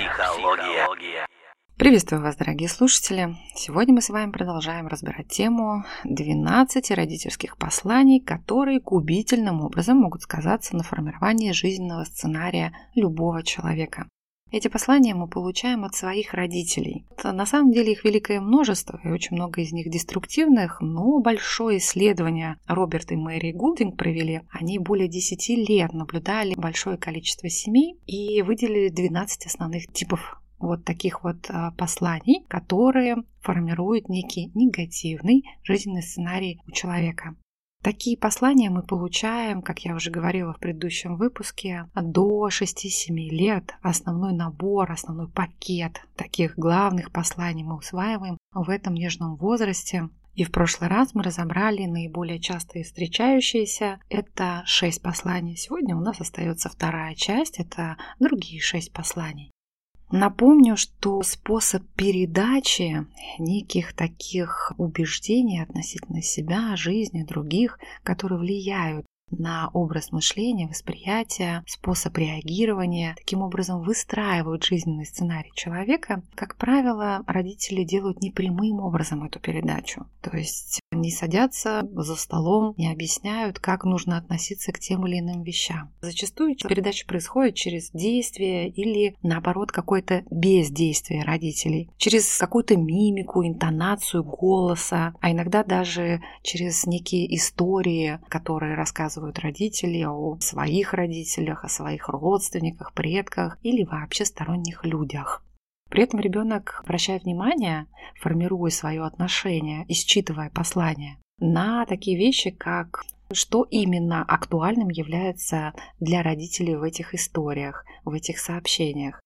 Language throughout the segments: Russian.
Психология. Приветствую вас, дорогие слушатели! Сегодня мы с вами продолжаем разбирать тему 12 родительских посланий, которые губительным образом могут сказаться на формировании жизненного сценария любого человека. Эти послания мы получаем от своих родителей. На самом деле их великое множество, и очень много из них деструктивных, но большое исследование Роберт и Мэри Гулдинг провели. Они более 10 лет наблюдали большое количество семей и выделили 12 основных типов вот таких вот а, посланий, которые формируют некий негативный жизненный сценарий у человека. Такие послания мы получаем, как я уже говорила в предыдущем выпуске, до 6-7 лет. Основной набор, основной пакет таких главных посланий мы усваиваем в этом нежном возрасте. И в прошлый раз мы разобрали наиболее часто встречающиеся. Это шесть посланий. Сегодня у нас остается вторая часть. Это другие шесть посланий. Напомню, что способ передачи неких таких убеждений относительно себя, жизни других, которые влияют на образ мышления, восприятия, способ реагирования. Таким образом выстраивают жизненный сценарий человека. Как правило, родители делают непрямым образом эту передачу. То есть не садятся за столом, не объясняют, как нужно относиться к тем или иным вещам. Зачастую передача происходит через действие или, наоборот, какое-то бездействие родителей, через какую-то мимику, интонацию голоса, а иногда даже через некие истории, которые рассказывают родители о своих родителях, о своих родственниках, предках или вообще сторонних людях. При этом ребенок обращает внимание, формируя свое отношение и считывая послание, на такие вещи, как что именно актуальным является для родителей в этих историях, в этих сообщениях,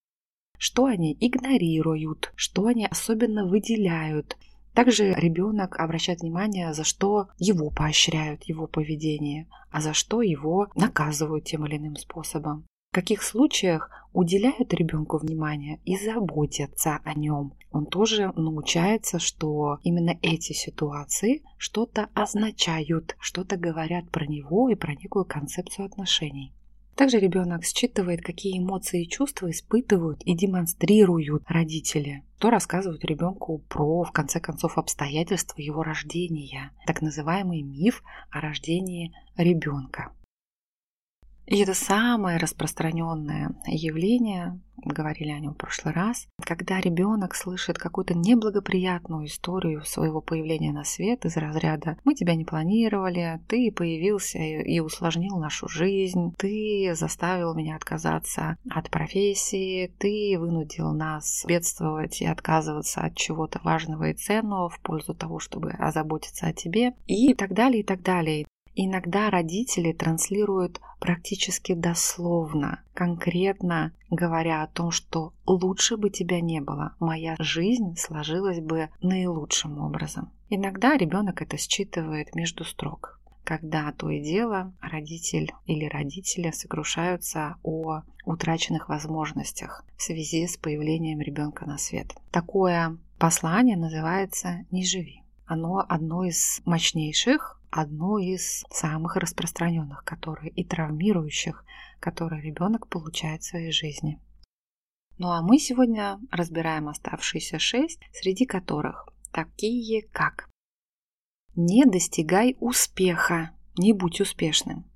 что они игнорируют, что они особенно выделяют, также ребенок обращает внимание, за что его поощряют, его поведение, а за что его наказывают тем или иным способом. В каких случаях уделяют ребенку внимание и заботятся о нем. Он тоже научается, что именно эти ситуации что-то означают, что-то говорят про него и про некую концепцию отношений. Также ребенок считывает, какие эмоции и чувства испытывают и демонстрируют родители. То рассказывают ребенку про, в конце концов, обстоятельства его рождения, так называемый миф о рождении ребенка. И это самое распространенное явление, говорили о нем в прошлый раз, когда ребенок слышит какую-то неблагоприятную историю своего появления на свет из разряда «мы тебя не планировали, ты появился и усложнил нашу жизнь, ты заставил меня отказаться от профессии, ты вынудил нас бедствовать и отказываться от чего-то важного и ценного в пользу того, чтобы озаботиться о тебе» и так далее, и так далее. Иногда родители транслируют практически дословно, конкретно говоря о том, что лучше бы тебя не было, моя жизнь сложилась бы наилучшим образом. Иногда ребенок это считывает между строк, когда то и дело родитель или родители сокрушаются о утраченных возможностях в связи с появлением ребенка на свет. Такое послание называется «Не живи». Оно одно из мощнейших одно из самых распространенных, которые и травмирующих, которые ребенок получает в своей жизни. Ну а мы сегодня разбираем оставшиеся шесть, среди которых такие как «Не достигай успеха, не будь успешным».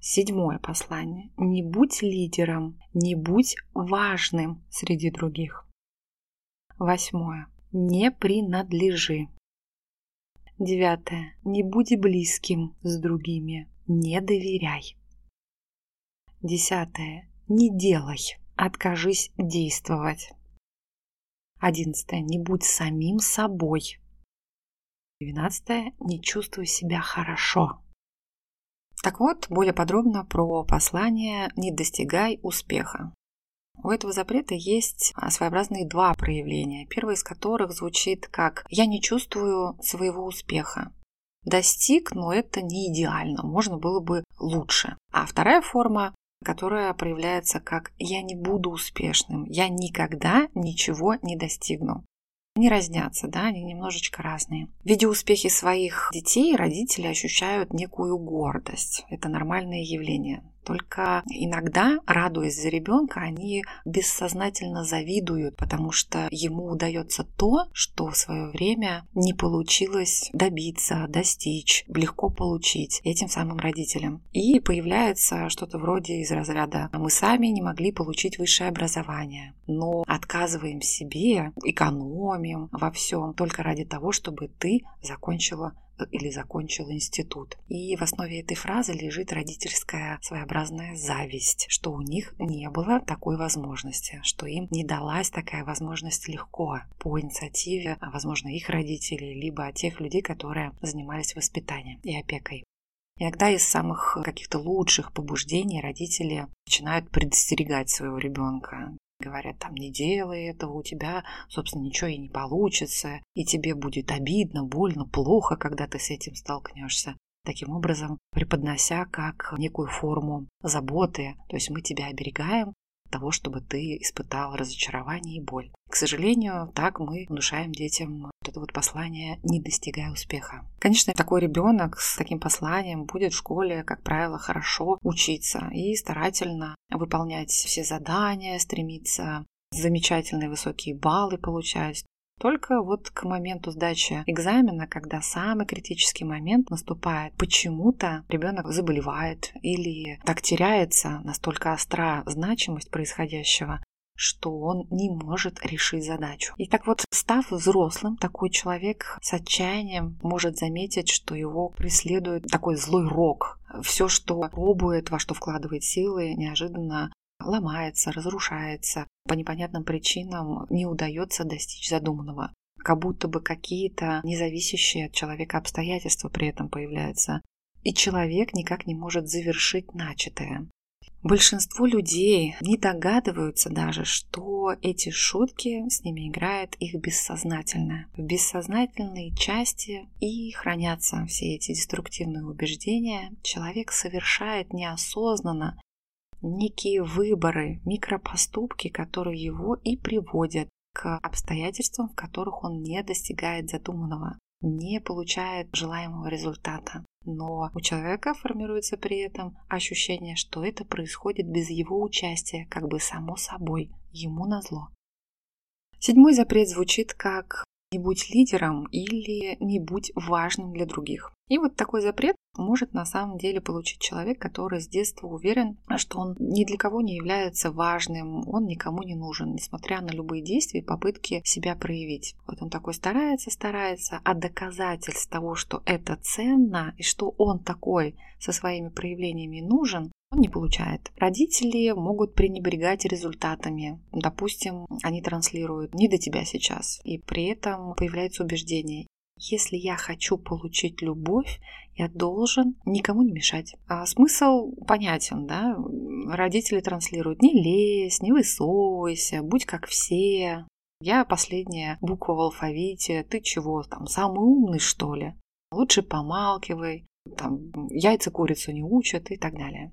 Седьмое послание. Не будь лидером, не будь важным среди других. Восьмое. Не принадлежи. Девятое. Не будь близким с другими. Не доверяй. Десятое. Не делай. Откажись действовать. Одиннадцатое. Не будь самим собой. Двенадцатое. Не чувствуй себя хорошо. Так вот, более подробно про послание «Не достигай успеха». У этого запрета есть а, своеобразные два проявления, первое из которых звучит как «я не чувствую своего успеха». Достиг, но это не идеально, можно было бы лучше. А вторая форма которая проявляется как «я не буду успешным», «я никогда ничего не достигну». Они разнятся, да, они немножечко разные. Видя успехи своих детей, родители ощущают некую гордость. Это нормальное явление. Только иногда, радуясь за ребенка, они бессознательно завидуют, потому что ему удается то, что в свое время не получилось добиться, достичь, легко получить этим самым родителям. И появляется что-то вроде из разряда «мы сами не могли получить высшее образование, но отказываем себе, экономим во всем только ради того, чтобы ты закончила или закончил институт. И в основе этой фразы лежит родительская своеобразная зависть, что у них не было такой возможности, что им не далась такая возможность легко по инициативе, возможно, их родителей, либо тех людей, которые занимались воспитанием и опекой. Иногда из самых каких-то лучших побуждений родители начинают предостерегать своего ребенка. Говорят, там не делай этого, у тебя, собственно, ничего и не получится, и тебе будет обидно, больно, плохо, когда ты с этим столкнешься. Таким образом, преподнося как некую форму заботы, то есть мы тебя оберегаем, того, чтобы ты испытал разочарование и боль. К сожалению, так мы внушаем детям вот это вот послание, не достигая успеха. Конечно, такой ребенок с таким посланием будет в школе, как правило, хорошо учиться и старательно выполнять все задания, стремиться замечательные высокие баллы получать. Только вот к моменту сдачи экзамена, когда самый критический момент наступает, почему-то ребенок заболевает или так теряется, настолько остра значимость происходящего, что он не может решить задачу. И так вот, став взрослым, такой человек с отчаянием может заметить, что его преследует такой злой рок. Все, что пробует, во что вкладывает силы, неожиданно ломается, разрушается, по непонятным причинам не удается достичь задуманного. Как будто бы какие-то независящие от человека обстоятельства при этом появляются. И человек никак не может завершить начатое. Большинство людей не догадываются даже, что эти шутки с ними играет их бессознательное. В бессознательной части и хранятся все эти деструктивные убеждения. Человек совершает неосознанно некие выборы, микропоступки, которые его и приводят к обстоятельствам, в которых он не достигает задуманного, не получает желаемого результата. Но у человека формируется при этом ощущение, что это происходит без его участия, как бы само собой, ему назло. Седьмой запрет звучит как «не будь лидером» или «не будь важным для других». И вот такой запрет может на самом деле получить человек, который с детства уверен, что он ни для кого не является важным, он никому не нужен, несмотря на любые действия и попытки себя проявить. Вот он такой старается, старается, а доказательств того, что это ценно и что он такой со своими проявлениями нужен, он не получает. Родители могут пренебрегать результатами. Допустим, они транслируют «не до тебя сейчас», и при этом появляется убеждение если я хочу получить любовь, я должен никому не мешать. А смысл понятен, да? Родители транслируют «не лезь, не высовывайся, будь как все». Я последняя буква в алфавите, ты чего, там, самый умный, что ли? Лучше помалкивай, там, яйца курицу не учат и так далее.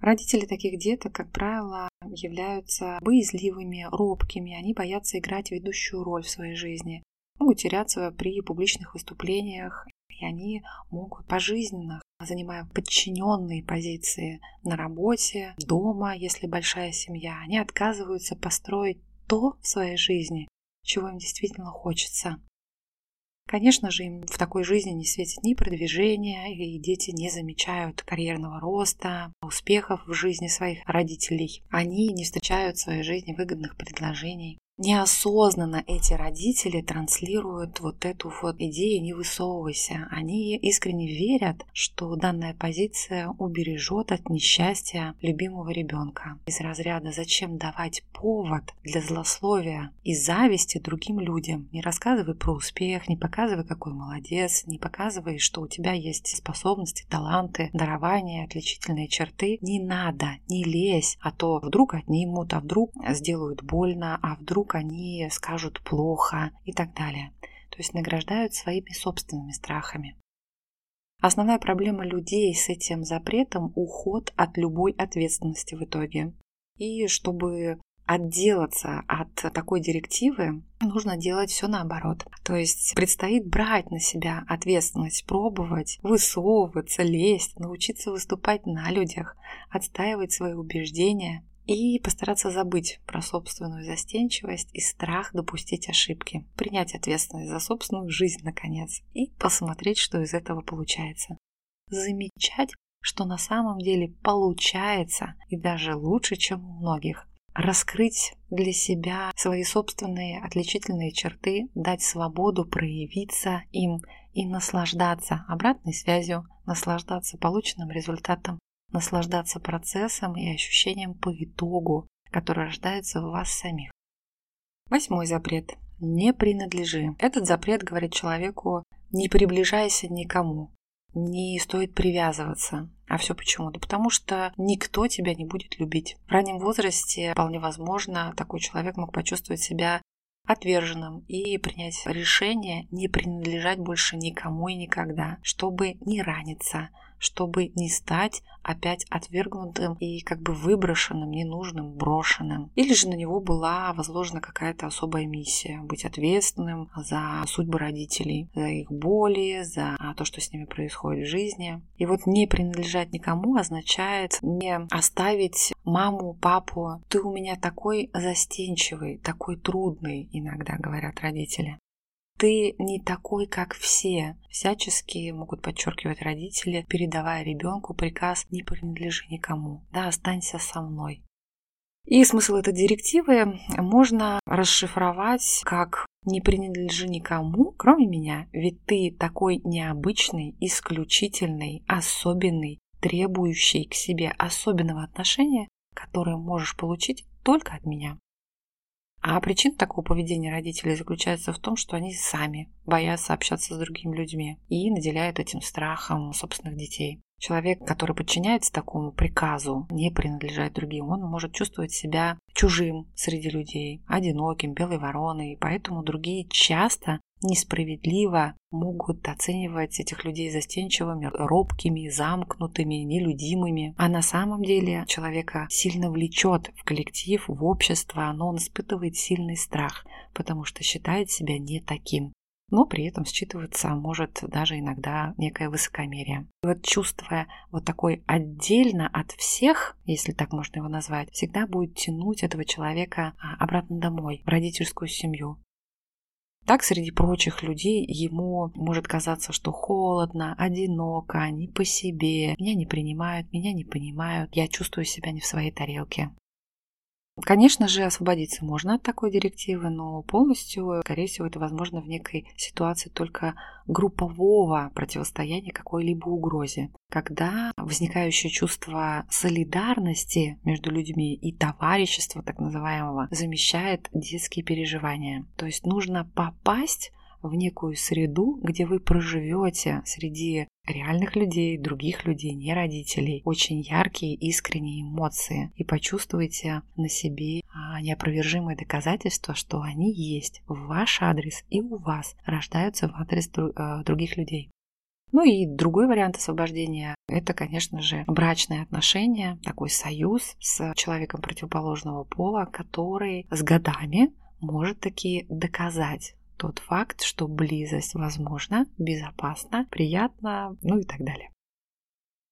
Родители таких деток, как правило, являются боязливыми, робкими, они боятся играть ведущую роль в своей жизни могут теряться при публичных выступлениях, и они могут пожизненно, занимая подчиненные позиции на работе, дома, если большая семья, они отказываются построить то в своей жизни, чего им действительно хочется. Конечно же, им в такой жизни не светит ни продвижения, и дети не замечают карьерного роста, успехов в жизни своих родителей. Они не встречают в своей жизни выгодных предложений неосознанно эти родители транслируют вот эту вот идею «не высовывайся». Они искренне верят, что данная позиция убережет от несчастья любимого ребенка. Из разряда «зачем давать повод для злословия и зависти другим людям?» Не рассказывай про успех, не показывай, какой молодец, не показывай, что у тебя есть способности, таланты, дарования, отличительные черты. Не надо, не лезь, а то вдруг отнимут, а вдруг сделают больно, а вдруг вдруг они скажут плохо и так далее. То есть награждают своими собственными страхами. Основная проблема людей с этим запретом – уход от любой ответственности в итоге. И чтобы отделаться от такой директивы, нужно делать все наоборот. То есть предстоит брать на себя ответственность, пробовать, высовываться, лезть, научиться выступать на людях, отстаивать свои убеждения и постараться забыть про собственную застенчивость и страх допустить ошибки, принять ответственность за собственную жизнь, наконец, и посмотреть, что из этого получается. Замечать, что на самом деле получается и даже лучше, чем у многих. Раскрыть для себя свои собственные отличительные черты, дать свободу проявиться им и наслаждаться обратной связью, наслаждаться полученным результатом, наслаждаться процессом и ощущением по итогу, который рождается в вас самих. Восьмой запрет. Не принадлежи. Этот запрет говорит человеку, не приближайся никому, не стоит привязываться. А все почему? Да потому что никто тебя не будет любить. В раннем возрасте вполне возможно такой человек мог почувствовать себя отверженным и принять решение не принадлежать больше никому и никогда, чтобы не раниться, чтобы не стать опять отвергнутым и как бы выброшенным, ненужным, брошенным. Или же на него была возложена какая-то особая миссия – быть ответственным за судьбы родителей, за их боли, за то, что с ними происходит в жизни. И вот не принадлежать никому означает не оставить маму, папу. Ты у меня такой застенчивый, такой трудный, иногда говорят родители ты не такой, как все. Всячески могут подчеркивать родители, передавая ребенку приказ «не принадлежи никому», да, останься со мной. И смысл этой директивы можно расшифровать как «не принадлежи никому, кроме меня, ведь ты такой необычный, исключительный, особенный, требующий к себе особенного отношения, которое можешь получить только от меня». А причина такого поведения родителей заключается в том, что они сами боятся общаться с другими людьми и наделяют этим страхом собственных детей. Человек, который подчиняется такому приказу, не принадлежать другим, он может чувствовать себя чужим среди людей, одиноким, белой вороной, поэтому другие часто несправедливо могут оценивать этих людей застенчивыми, робкими, замкнутыми, нелюдимыми. А на самом деле человека сильно влечет в коллектив, в общество, но он испытывает сильный страх, потому что считает себя не таким но при этом считываться может даже иногда некое высокомерие. И вот чувствуя вот такой отдельно от всех, если так можно его назвать, всегда будет тянуть этого человека а, обратно домой, в родительскую семью. Так, среди прочих людей ему может казаться, что холодно, одиноко, не по себе, меня не принимают, меня не понимают, я чувствую себя не в своей тарелке. Конечно же, освободиться можно от такой директивы, но полностью, скорее всего, это возможно в некой ситуации только группового противостояния какой-либо угрозе, когда возникающее чувство солидарности между людьми и товарищества так называемого замещает детские переживания. То есть нужно попасть в некую среду, где вы проживете среди реальных людей, других людей, не родителей, очень яркие, искренние эмоции. И почувствуете на себе а, неопровержимые доказательства, что они есть. В ваш адрес и у вас рождаются в адрес а, других людей. Ну и другой вариант освобождения – это, конечно же, брачные отношения, такой союз с человеком противоположного пола, который с годами может таки доказать тот факт, что близость возможна, безопасна, приятна, ну и так далее.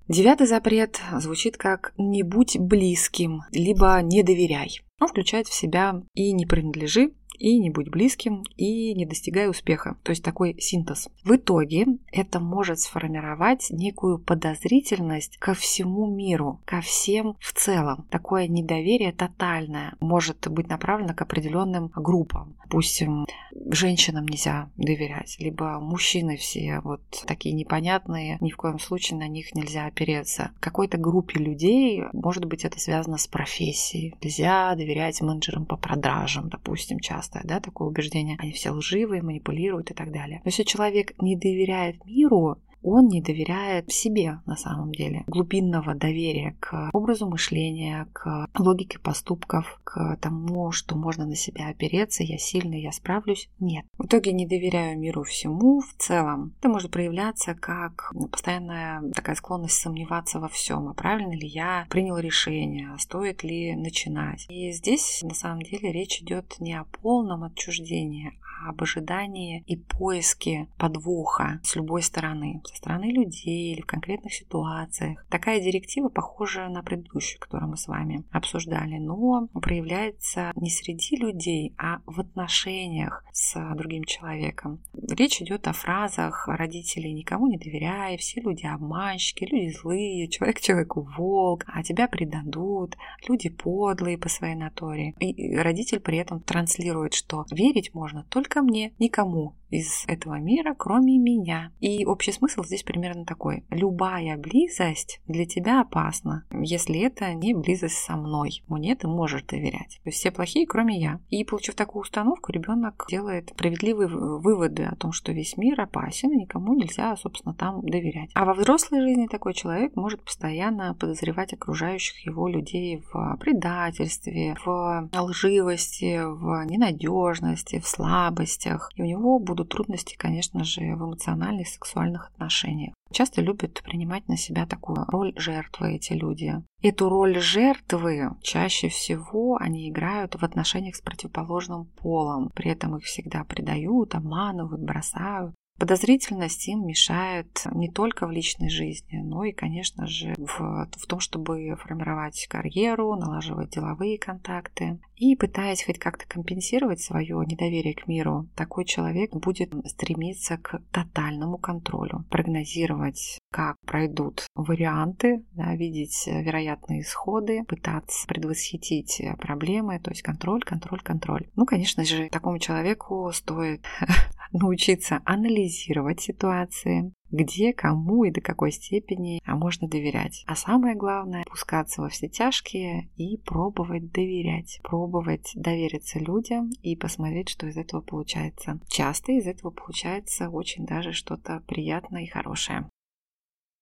Девятый запрет звучит как «не будь близким», либо «не доверяй». Он включает в себя и «не принадлежи», и не будь близким, и не достигай успеха. То есть такой синтез. В итоге это может сформировать некую подозрительность ко всему миру, ко всем в целом. Такое недоверие тотальное может быть направлено к определенным группам. Допустим, женщинам нельзя доверять, либо мужчины все вот такие непонятные, ни в коем случае на них нельзя опереться. Какой-то группе людей, может быть, это связано с профессией. Нельзя доверять менеджерам по продажам, допустим, часто часто, да, такое убеждение. Они все лживые, манипулируют и так далее. Но если человек не доверяет миру, он не доверяет себе на самом деле. Глубинного доверия к образу мышления, к логике поступков, к тому, что можно на себя опереться, я сильный, я справлюсь. Нет. В итоге не доверяю миру всему в целом. Это может проявляться как постоянная такая склонность сомневаться во всем, а правильно ли я принял решение, а стоит ли начинать. И здесь на самом деле речь идет не о полном отчуждении, об ожидании и поиске подвоха с любой стороны, стороны людей или в конкретных ситуациях. Такая директива похожа на предыдущую, которую мы с вами обсуждали, но проявляется не среди людей, а в отношениях с другим человеком. Речь идет о фразах родителей «никому не доверяй», «все люди обманщики», «люди злые», «человек человеку волк», «а тебя предадут», «люди подлые по своей натуре». И родитель при этом транслирует, что верить можно только ко мне, никому из этого мира, кроме меня. И общий смысл здесь примерно такой. Любая близость для тебя опасна, если это не близость со мной. Мне ты можешь доверять. То есть все плохие, кроме я. И получив такую установку, ребенок делает справедливые выводы о том, что весь мир опасен, и никому нельзя, собственно, там доверять. А во взрослой жизни такой человек может постоянно подозревать окружающих его людей в предательстве, в лживости, в ненадежности, в слабостях. И у него будут будут трудности, конечно же, в эмоциональных, сексуальных отношениях. Часто любят принимать на себя такую роль жертвы эти люди. Эту роль жертвы чаще всего они играют в отношениях с противоположным полом. При этом их всегда предают, обманывают, бросают. Подозрительность им мешает не только в личной жизни, но и, конечно же, в, в том, чтобы формировать карьеру, налаживать деловые контакты. И пытаясь хоть как-то компенсировать свое недоверие к миру, такой человек будет стремиться к тотальному контролю, прогнозировать, как пройдут варианты, да, видеть вероятные исходы, пытаться предвосхитить проблемы, то есть контроль, контроль, контроль. Ну, конечно же, такому человеку стоит научиться анализировать ситуации, где, кому и до какой степени а можно доверять. А самое главное, пускаться во все тяжкие и пробовать доверять. Пробовать довериться людям и посмотреть, что из этого получается. Часто из этого получается очень даже что-то приятное и хорошее.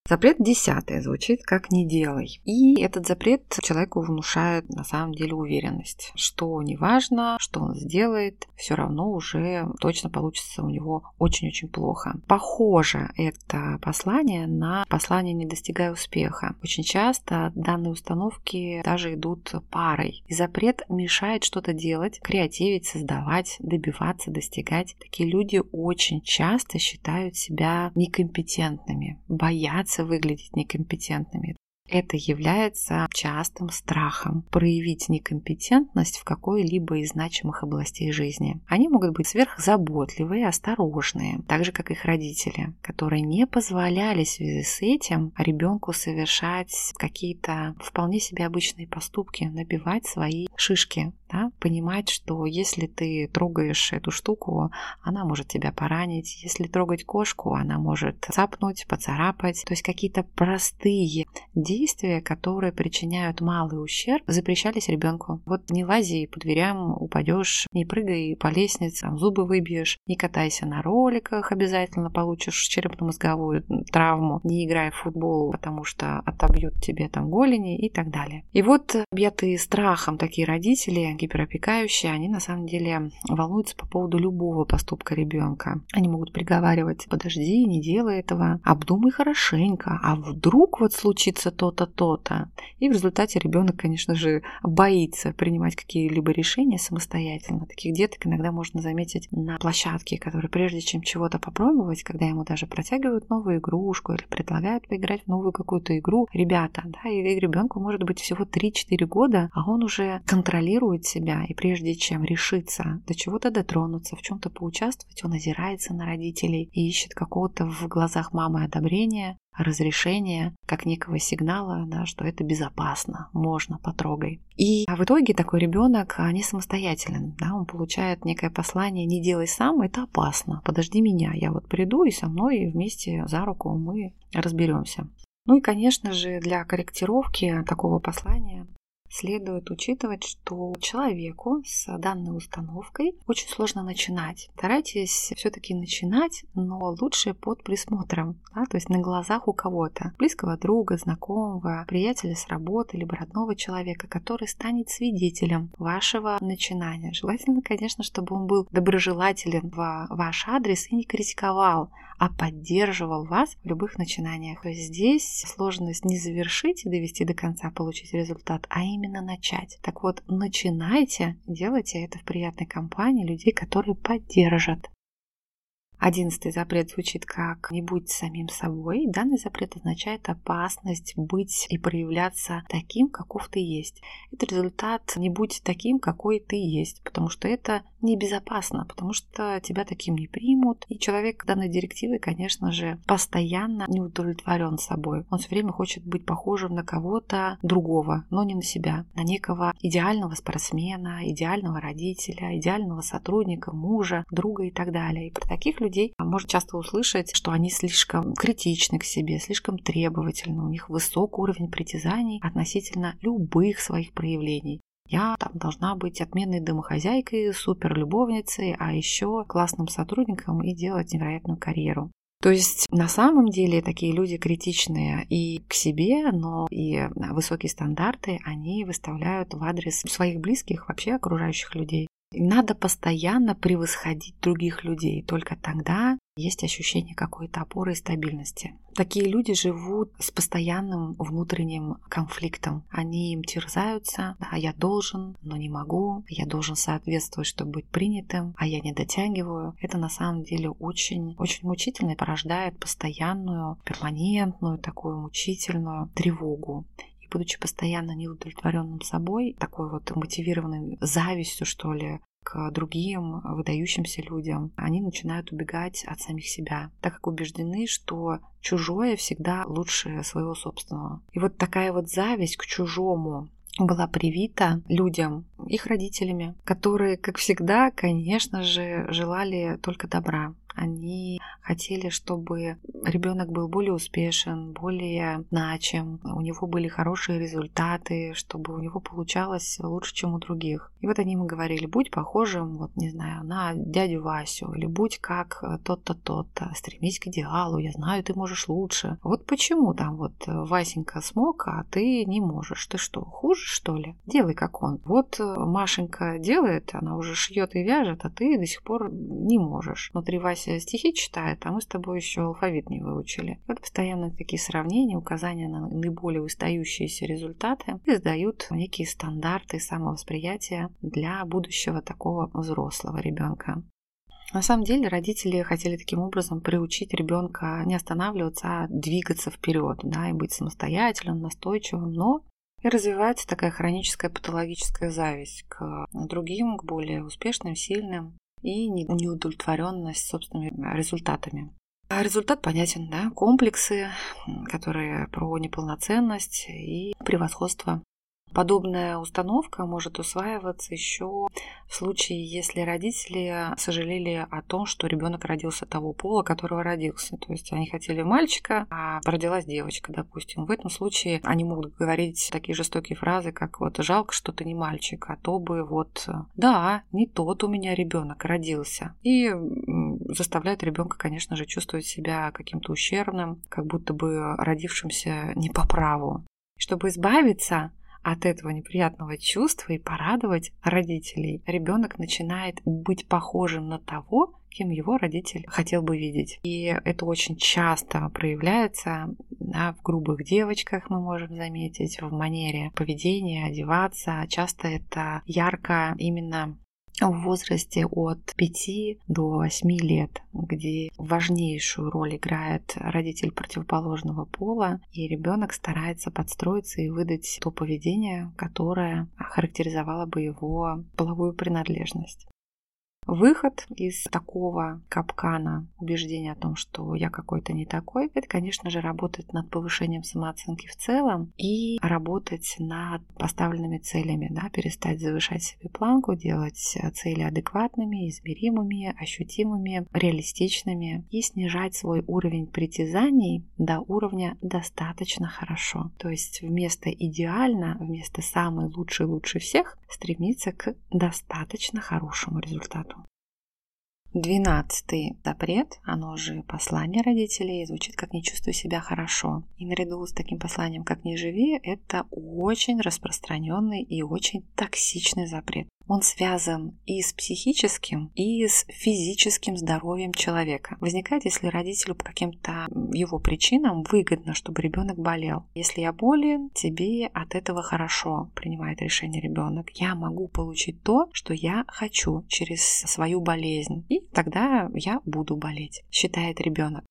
Запрет десятый звучит как «не делай». И этот запрет человеку внушает на самом деле уверенность, что неважно, что он сделает, все равно уже точно получится у него очень-очень плохо. Похоже это послание на послание «не достигая успеха». Очень часто данные установки даже идут парой. И запрет мешает что-то делать, креативить, создавать, добиваться, достигать. Такие люди очень часто считают себя некомпетентными, боятся боятся выглядеть некомпетентными. Это является частым страхом проявить некомпетентность в какой-либо из значимых областей жизни. Они могут быть сверхзаботливые, осторожные, так же как их родители, которые не позволяли в связи с этим ребенку совершать какие-то вполне себе обычные поступки, набивать свои шишки, да? понимать, что если ты трогаешь эту штуку, она может тебя поранить, если трогать кошку, она может цапнуть, поцарапать, то есть какие-то простые действия, которые причиняют малый ущерб, запрещались ребенку. Вот не лази по дверям, упадешь, не прыгай по лестнице, там, зубы выбьешь, не катайся на роликах, обязательно получишь черепно-мозговую травму, не играй в футбол, потому что отобьют тебе там голени и так далее. И вот объятые страхом такие родители, гиперопекающие, они на самом деле волнуются по поводу любого поступка ребенка. Они могут приговаривать, подожди, не делай этого, обдумай хорошенько, а вдруг вот случится то то-то, то-то. И в результате ребенок, конечно же, боится принимать какие-либо решения самостоятельно. Таких деток иногда можно заметить на площадке, которые прежде чем чего-то попробовать, когда ему даже протягивают новую игрушку или предлагают поиграть в новую какую-то игру, ребята, да, и ребенку может быть всего 3-4 года, а он уже контролирует себя, и прежде чем решиться до чего-то дотронуться, в чем-то поучаствовать, он озирается на родителей и ищет какого-то в глазах мамы одобрения, разрешения, как некого сигнала, да, что это безопасно, можно, потрогай. И в итоге такой ребенок не самостоятелен, да, он получает некое послание «не делай сам, это опасно, подожди меня, я вот приду и со мной вместе за руку мы разберемся». Ну и, конечно же, для корректировки такого послания следует учитывать, что человеку с данной установкой очень сложно начинать. Старайтесь все-таки начинать, но лучше под присмотром, да, то есть на глазах у кого-то, близкого друга, знакомого, приятеля с работы, либо родного человека, который станет свидетелем вашего начинания. Желательно, конечно, чтобы он был доброжелателен в ваш адрес и не критиковал, а поддерживал вас в любых начинаниях. То есть здесь сложность не завершить и довести до конца, получить результат, а именно начать. Так вот, начинайте, делайте это в приятной компании людей, которые поддержат. Одиннадцатый запрет звучит как «не будь самим собой». Данный запрет означает опасность быть и проявляться таким, каков ты есть. Это результат «не будь таким, какой ты есть», потому что это небезопасно, потому что тебя таким не примут. И человек данной директивой, конечно же, постоянно не удовлетворен собой. Он все время хочет быть похожим на кого-то другого, но не на себя, на некого идеального спортсмена, идеального родителя, идеального сотрудника, мужа, друга и так далее. И при таких людей людей может часто услышать, что они слишком критичны к себе, слишком требовательны, у них высокий уровень притязаний относительно любых своих проявлений. Я там должна быть отменной домохозяйкой, суперлюбовницей, а еще классным сотрудником и делать невероятную карьеру. То есть на самом деле такие люди критичные и к себе, но и высокие стандарты они выставляют в адрес своих близких, вообще окружающих людей. Надо постоянно превосходить других людей. Только тогда есть ощущение какой-то опоры и стабильности. Такие люди живут с постоянным внутренним конфликтом. Они им терзаются, а я должен, но не могу, я должен соответствовать, чтобы быть принятым, а я не дотягиваю. Это на самом деле очень, очень мучительно и порождает постоянную, перманентную, такую мучительную тревогу будучи постоянно неудовлетворенным собой, такой вот мотивированной завистью, что ли, к другим выдающимся людям, они начинают убегать от самих себя, так как убеждены, что чужое всегда лучше своего собственного. И вот такая вот зависть к чужому была привита людям, их родителями, которые, как всегда, конечно же, желали только добра. Они хотели, чтобы ребенок был более успешен, более значим, у него были хорошие результаты, чтобы у него получалось лучше, чем у других. И вот они ему говорили, будь похожим, вот не знаю, на дядю Васю, или будь как тот-то, тот-то, стремись к идеалу, я знаю, ты можешь лучше. Вот почему там вот Васенька смог, а ты не можешь? Ты что, хуже, что ли? Делай как он. Вот Машенька делает, она уже шьет и вяжет, а ты до сих пор не можешь. Внутри Вася стихи читает, а мы с тобой еще алфавит не выучили. Вот постоянно такие сравнения, указания на наиболее выдающиеся результаты издают некие стандарты самовосприятия для будущего такого взрослого ребенка. На самом деле родители хотели таким образом приучить ребенка не останавливаться, а двигаться вперед, да, и быть самостоятельным, настойчивым, но и развивается такая хроническая патологическая зависть к другим, к более успешным, сильным, и неудовлетворенность собственными результатами. А результат понятен, да, комплексы, которые про неполноценность и превосходство Подобная установка может усваиваться еще в случае, если родители сожалели о том, что ребенок родился того пола, которого родился. То есть они хотели мальчика, а родилась девочка, допустим. В этом случае они могут говорить такие жестокие фразы, как вот «жалко, что ты не мальчик, а то бы вот да, не тот у меня ребенок родился». И заставляют ребенка, конечно же, чувствовать себя каким-то ущербным, как будто бы родившимся не по праву. Чтобы избавиться от этого неприятного чувства и порадовать родителей, ребенок начинает быть похожим на того, кем его родитель хотел бы видеть. И это очень часто проявляется да, в грубых девочках, мы можем заметить, в манере поведения, одеваться. Часто это ярко именно в возрасте от 5 до 8 лет, где важнейшую роль играет родитель противоположного пола, и ребенок старается подстроиться и выдать то поведение, которое характеризовало бы его половую принадлежность. Выход из такого капкана убеждения о том, что я какой-то не такой, это, конечно же, работать над повышением самооценки в целом и работать над поставленными целями, да, перестать завышать себе планку, делать цели адекватными, измеримыми, ощутимыми, реалистичными и снижать свой уровень притязаний до уровня достаточно хорошо. То есть вместо идеально, вместо самый лучший лучше всех, стремиться к достаточно хорошему результату. Двенадцатый запрет, оно же послание родителей, звучит как «не чувствуй себя хорошо». И наряду с таким посланием «как не живи» это очень распространенный и очень токсичный запрет. Он связан и с психическим, и с физическим здоровьем человека. Возникает, если родителю по каким-то его причинам выгодно, чтобы ребенок болел. Если я болен, тебе от этого хорошо, принимает решение ребенок. Я могу получить то, что я хочу через свою болезнь. И тогда я буду болеть, считает ребенок.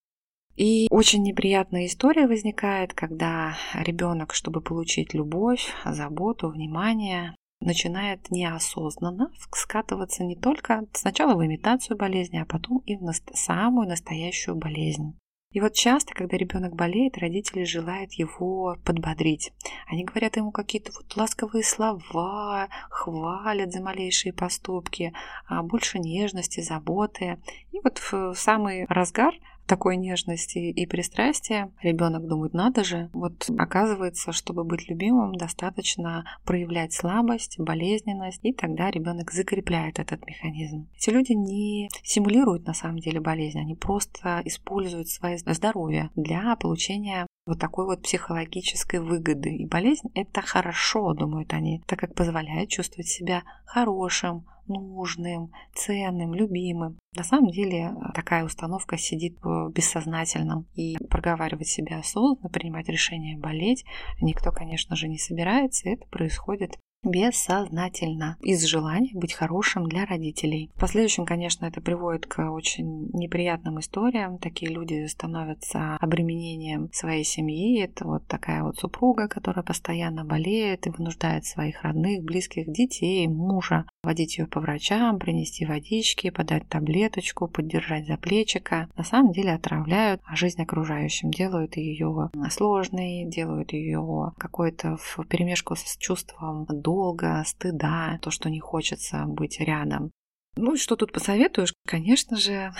И очень неприятная история возникает, когда ребенок, чтобы получить любовь, заботу, внимание, начинает неосознанно скатываться не только сначала в имитацию болезни, а потом и в наст- самую настоящую болезнь. И вот часто, когда ребенок болеет, родители желают его подбодрить. Они говорят ему какие-то вот ласковые слова, хвалят за малейшие поступки, а больше нежности, заботы. И вот в самый разгар такой нежности и пристрастия, ребенок думает, надо же, вот оказывается, чтобы быть любимым, достаточно проявлять слабость, болезненность, и тогда ребенок закрепляет этот механизм. Эти люди не симулируют на самом деле болезнь, они просто используют свое здоровье для получения вот такой вот психологической выгоды. И болезнь – это хорошо, думают они, так как позволяет чувствовать себя хорошим, нужным, ценным, любимым. На самом деле э, такая установка сидит в бессознательном. И проговаривать себя осознанно, принимать решение болеть никто, конечно же, не собирается. Это происходит бессознательно из желания быть хорошим для родителей. В последующем, конечно, это приводит к очень неприятным историям. Такие люди становятся обременением своей семьи. Это вот такая вот супруга, которая постоянно болеет и вынуждает своих родных, близких, детей, мужа водить ее по врачам, принести водички, подать таблеточку, поддержать за плечика. На самом деле отравляют жизнь окружающим, делают ее сложной, делают ее какой-то в перемешку с чувством долга, стыда, то, что не хочется быть рядом. Ну и что тут посоветуешь? Конечно же,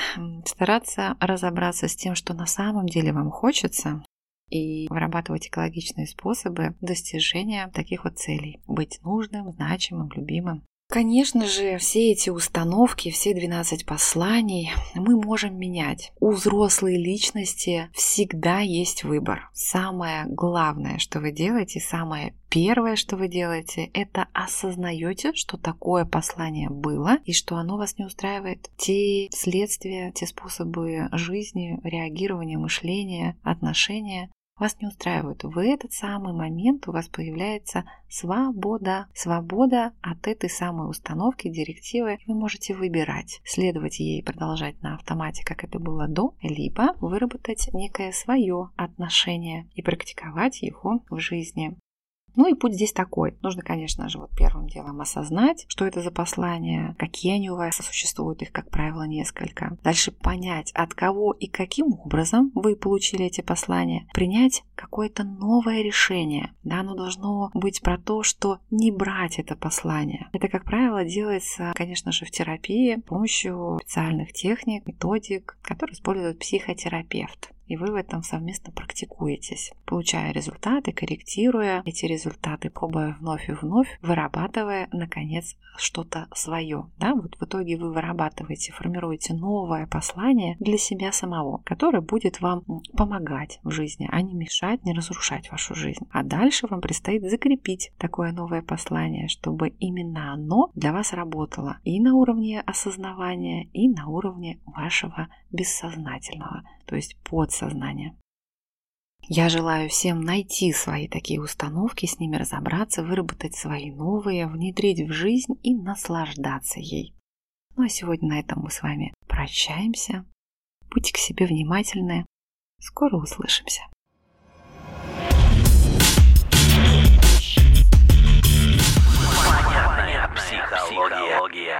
стараться разобраться с тем, что на самом деле вам хочется, и вырабатывать экологичные способы достижения таких вот целей. Быть нужным, значимым, любимым. Конечно же, все эти установки, все 12 посланий мы можем менять. У взрослой личности всегда есть выбор. Самое главное, что вы делаете, самое первое, что вы делаете, это осознаете, что такое послание было и что оно вас не устраивает. Те следствия, те способы жизни, реагирования, мышления, отношения вас не устраивают. В этот самый момент у вас появляется свобода. Свобода от этой самой установки, директивы. Вы можете выбирать, следовать ей продолжать на автомате, как это было до, либо выработать некое свое отношение и практиковать его в жизни. Ну и путь здесь такой. Нужно, конечно же, вот первым делом осознать, что это за послания, какие они у вас существуют, их, как правило, несколько. Дальше понять, от кого и каким образом вы получили эти послания. Принять какое-то новое решение. Да, оно должно быть про то, что не брать это послание. Это, как правило, делается, конечно же, в терапии с помощью специальных техник, методик, которые использует психотерапевт и вы в этом совместно практикуетесь, получая результаты, корректируя эти результаты, пробуя вновь и вновь, вырабатывая, наконец, что-то свое. Да? Вот в итоге вы вырабатываете, формируете новое послание для себя самого, которое будет вам помогать в жизни, а не мешать, не разрушать вашу жизнь. А дальше вам предстоит закрепить такое новое послание, чтобы именно оно для вас работало и на уровне осознавания, и на уровне вашего бессознательного, то есть подсознания. Я желаю всем найти свои такие установки, с ними разобраться, выработать свои новые, внедрить в жизнь и наслаждаться ей. Ну а сегодня на этом мы с вами прощаемся. Будьте к себе внимательны. Скоро услышимся. Психология.